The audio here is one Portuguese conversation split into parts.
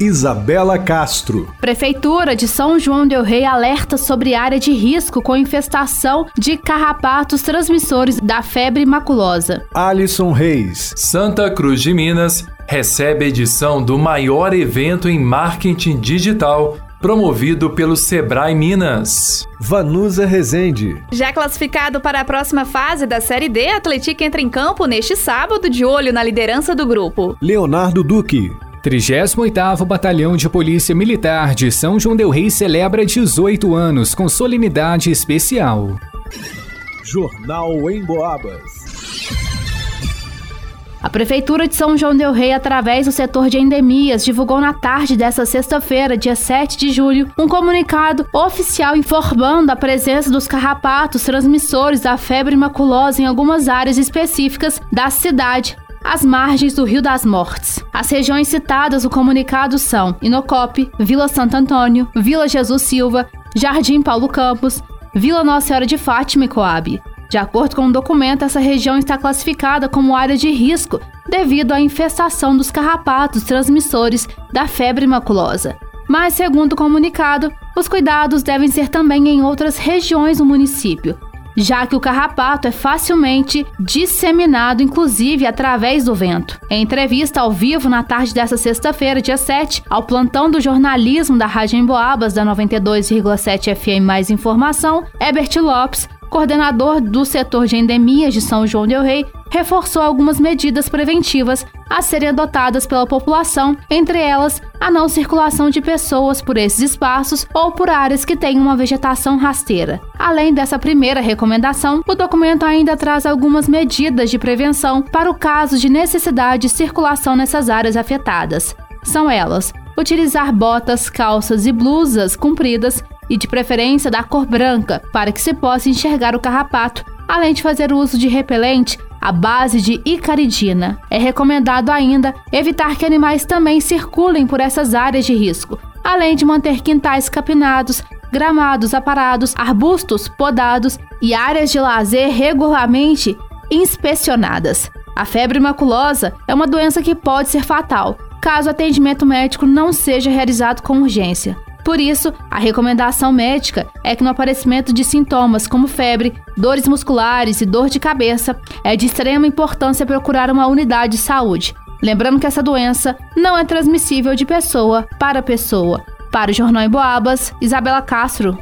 Isabela Castro. Prefeitura de São João del Rei alerta sobre área de risco com infestação de carrapatos transmissores da febre maculosa. Alisson Reis. Santa Cruz de Minas recebe edição do maior evento em marketing digital promovido pelo Sebrae Minas. Vanusa Rezende. Já classificado para a próxima fase da Série D, Atlético entra em campo neste sábado de olho na liderança do grupo. Leonardo Duque. 38º Batalhão de Polícia Militar de São João del Rei celebra 18 anos com solenidade especial. Jornal em Boabas. A Prefeitura de São João del Rei, através do setor de endemias, divulgou na tarde desta sexta-feira, dia 7 de julho, um comunicado oficial informando a presença dos carrapatos transmissores da febre maculosa em algumas áreas específicas da cidade, às margens do Rio das Mortes. As regiões citadas no comunicado são Inocope, Vila Santo Antônio, Vila Jesus Silva, Jardim Paulo Campos, Vila Nossa Senhora de Fátima e Coab. De acordo com o um documento, essa região está classificada como área de risco devido à infestação dos carrapatos transmissores da febre maculosa. Mas, segundo o comunicado, os cuidados devem ser também em outras regiões do município, já que o carrapato é facilmente disseminado, inclusive através do vento. Em entrevista ao vivo na tarde desta sexta-feira, dia 7, ao plantão do jornalismo da Rádio Emboabas da 92,7 FM Mais Informação, Herbert Lopes coordenador do setor de endemias de São João del Rei, reforçou algumas medidas preventivas a serem adotadas pela população, entre elas a não circulação de pessoas por esses espaços ou por áreas que têm uma vegetação rasteira. Além dessa primeira recomendação, o documento ainda traz algumas medidas de prevenção para o caso de necessidade de circulação nessas áreas afetadas. São elas: utilizar botas, calças e blusas compridas e de preferência da cor branca, para que se possa enxergar o carrapato, além de fazer uso de repelente à base de icaridina. É recomendado ainda evitar que animais também circulem por essas áreas de risco, além de manter quintais capinados, gramados aparados, arbustos podados e áreas de lazer regularmente inspecionadas. A febre maculosa é uma doença que pode ser fatal, caso o atendimento médico não seja realizado com urgência. Por isso, a recomendação médica é que no aparecimento de sintomas como febre, dores musculares e dor de cabeça, é de extrema importância procurar uma unidade de saúde. Lembrando que essa doença não é transmissível de pessoa para pessoa. Para o Jornal em Boabas, Isabela Castro.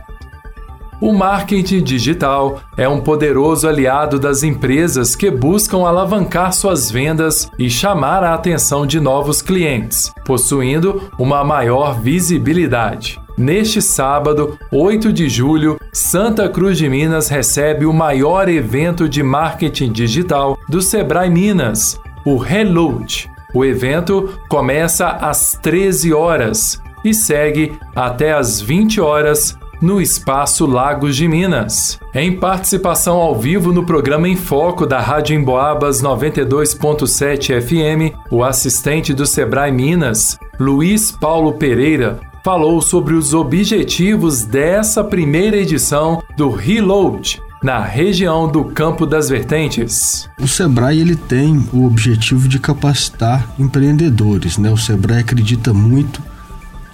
O marketing digital é um poderoso aliado das empresas que buscam alavancar suas vendas e chamar a atenção de novos clientes, possuindo uma maior visibilidade. Neste sábado, 8 de julho, Santa Cruz de Minas recebe o maior evento de marketing digital do Sebrae Minas, o Reload. O evento começa às 13 horas e segue até às 20 horas no Espaço Lagos de Minas. Em participação ao vivo no programa Em Foco da Rádio Emboabas 92.7 FM, o assistente do Sebrae Minas, Luiz Paulo Pereira, falou sobre os objetivos dessa primeira edição do Reload na região do Campo das Vertentes. O Sebrae ele tem o objetivo de capacitar empreendedores, né? O Sebrae acredita muito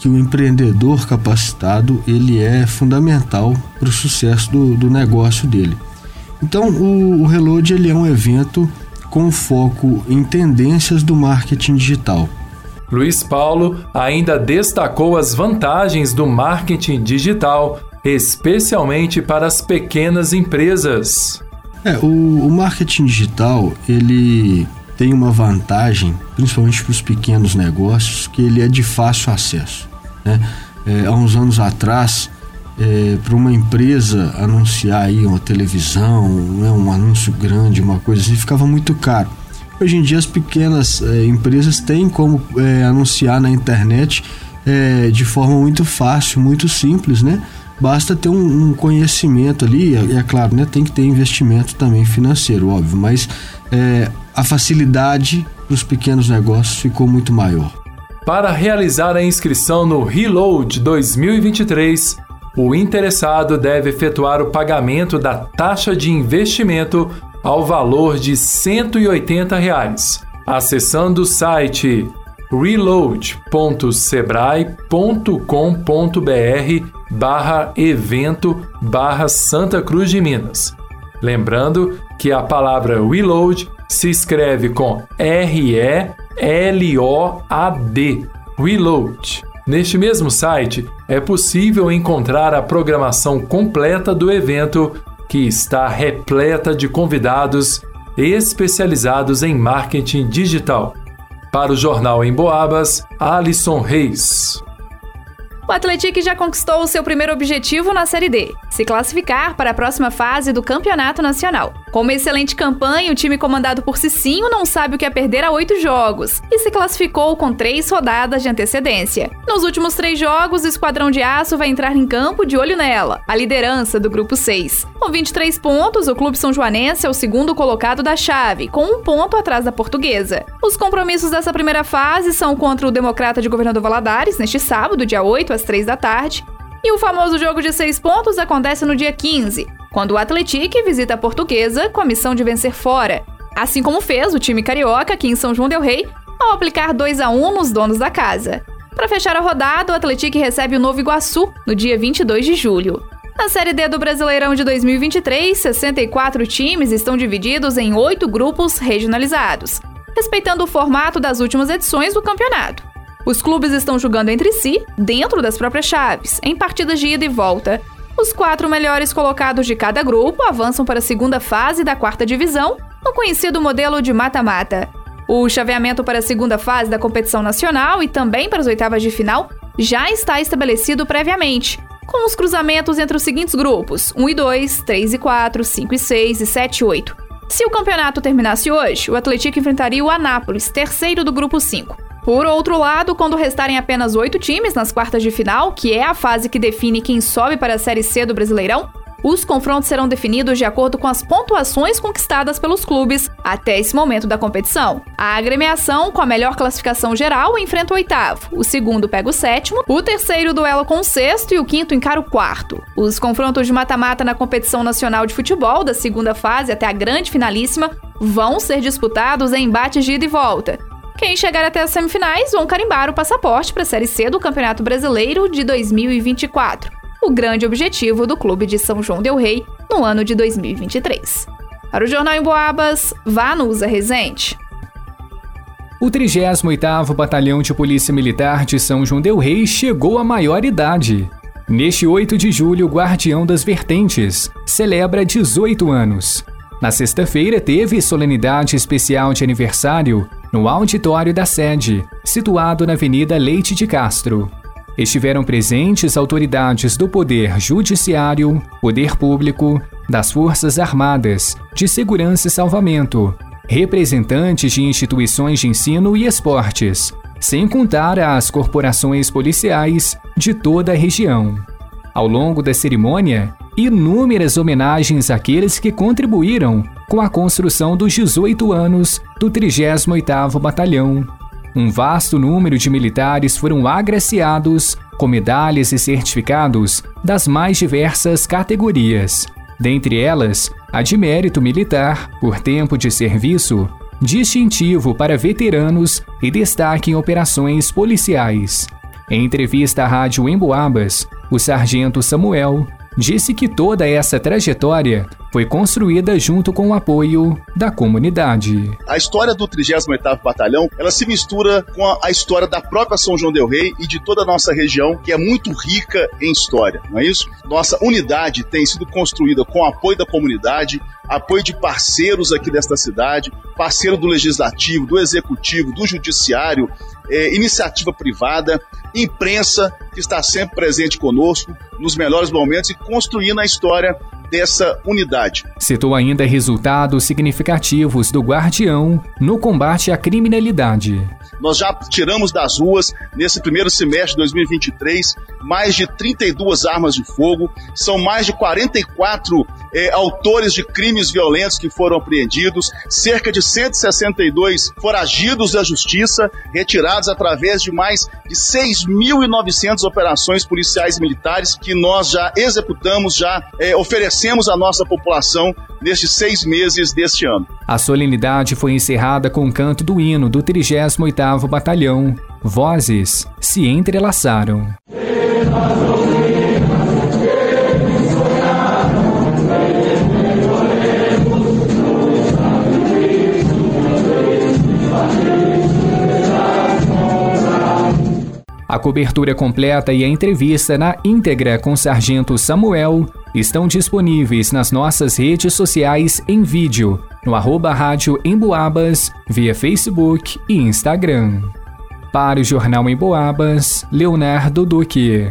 que o empreendedor capacitado ele é fundamental para o sucesso do, do, negócio dele. Então o, o Reload ele é um evento com foco em tendências do marketing digital. Luiz Paulo ainda destacou as vantagens do marketing digital, especialmente para as pequenas empresas. É, o, o marketing digital ele tem uma vantagem, principalmente para os pequenos negócios, que ele é de fácil acesso. Né? É, há uns anos atrás, é, para uma empresa anunciar aí uma televisão, né, um anúncio grande, uma coisa assim, ficava muito caro. Hoje em dia as pequenas é, empresas têm como é, anunciar na internet é, de forma muito fácil, muito simples, né? basta ter um, um conhecimento ali, é, é, claro, né, tem que ter investimento também financeiro, óbvio, mas a facilidade para os pequenos negócios ficou muito maior. Para realizar a inscrição no Reload 2023, o interessado deve efetuar o pagamento da taxa de investimento ao valor de 180 reais, acessando o site reload.sebrae.com.br barra evento barra Santa Cruz de Minas. Lembrando que a palavra reload se escreve com R-E-L-O-A-D, reload. Neste mesmo site é possível encontrar a programação completa do evento, que está repleta de convidados especializados em marketing digital. Para o Jornal em Boabas, Alisson Reis. O Atlético já conquistou o seu primeiro objetivo na Série D, se classificar para a próxima fase do Campeonato Nacional. Com uma excelente campanha, o time comandado por Cicinho não sabe o que é perder a oito jogos e se classificou com três rodadas de antecedência. Nos últimos três jogos, o Esquadrão de Aço vai entrar em campo de olho nela, a liderança do Grupo 6. Com 23 pontos, o Clube São Joanense é o segundo colocado da chave, com um ponto atrás da Portuguesa. Os compromissos dessa primeira fase são contra o Democrata de Governador Valadares, neste sábado, dia 8, às 3 da tarde, e o famoso jogo de seis pontos acontece no dia 15, quando o Atlético visita a Portuguesa com a missão de vencer fora, assim como fez o time carioca aqui em São João del Rei ao aplicar 2 a 1 nos donos da casa. Para fechar a rodada, o Atlético recebe o Novo Iguaçu no dia 22 de julho. Na Série D do Brasileirão de 2023, 64 times estão divididos em oito grupos regionalizados, respeitando o formato das últimas edições do campeonato. Os clubes estão jogando entre si, dentro das próprias chaves, em partidas de ida e volta. Os quatro melhores colocados de cada grupo avançam para a segunda fase da quarta divisão, no conhecido modelo de mata-mata. O chaveamento para a segunda fase da competição nacional e também para as oitavas de final já está estabelecido previamente, com os cruzamentos entre os seguintes grupos: 1 e 2, 3 e 4, 5 e 6 e 7 e 8. Se o campeonato terminasse hoje, o Atlético enfrentaria o Anápolis, terceiro do grupo 5. Por outro lado, quando restarem apenas oito times nas quartas de final, que é a fase que define quem sobe para a Série C do Brasileirão, os confrontos serão definidos de acordo com as pontuações conquistadas pelos clubes até esse momento da competição. A agremiação, com a melhor classificação geral, enfrenta o oitavo, o segundo pega o sétimo, o terceiro duela com o sexto e o quinto encara o quarto. Os confrontos de mata-mata na competição nacional de futebol, da segunda fase até a grande finalíssima, vão ser disputados em embates de ida e volta, quem chegar até as semifinais vão carimbar o passaporte para a Série C do Campeonato Brasileiro de 2024, o grande objetivo do clube de São João del Rei no ano de 2023. Para o Jornal em Boabas, Vanusa Rezende. O 38º Batalhão de Polícia Militar de São João del Rei chegou à maior idade. Neste 8 de julho, o Guardião das Vertentes celebra 18 anos. Na sexta-feira, teve solenidade especial de aniversário no auditório da sede, situado na Avenida Leite de Castro. Estiveram presentes autoridades do Poder Judiciário, Poder Público, das Forças Armadas, de Segurança e Salvamento, representantes de instituições de ensino e esportes, sem contar as corporações policiais de toda a região. Ao longo da cerimônia, inúmeras homenagens àqueles que contribuíram com a construção dos 18 anos do 38º Batalhão. Um vasto número de militares foram agraciados com medalhas e certificados das mais diversas categorias, dentre elas a de mérito militar por tempo de serviço, distintivo para veteranos e destaque em operações policiais. Em entrevista à Rádio Emboabas, o sargento Samuel disse que toda essa trajetória foi construída junto com o apoio da comunidade. A história do 38º Batalhão, ela se mistura com a, história da própria São João del Rei e de toda a nossa região, que é muito rica em história, não é isso? Nossa unidade tem sido construída com o apoio da comunidade, apoio de parceiros aqui desta cidade, parceiro do legislativo, do executivo, do judiciário, é, iniciativa privada, imprensa que está sempre presente conosco nos melhores momentos e construindo a história dessa unidade. Citou ainda resultados significativos do Guardião no combate à criminalidade. Nós já tiramos das ruas, nesse primeiro semestre de 2023, mais de 32 armas de fogo, são mais de 44 eh, autores de crimes violentos que foram apreendidos, cerca de 162 foragidos da justiça, retirados através de mais de 6.900 operações policiais e militares que nós já executamos, já eh, oferecemos à nossa população nestes seis meses deste ano. A solenidade foi encerrada com o canto do hino do 38º Batalhão. Vozes se entrelaçaram. A cobertura completa e a entrevista na íntegra com o Sargento Samuel estão disponíveis nas nossas redes sociais em vídeo, no arroba rádio Emboabas, via Facebook e Instagram. Para o Jornal Emboabas, Leonardo Duque.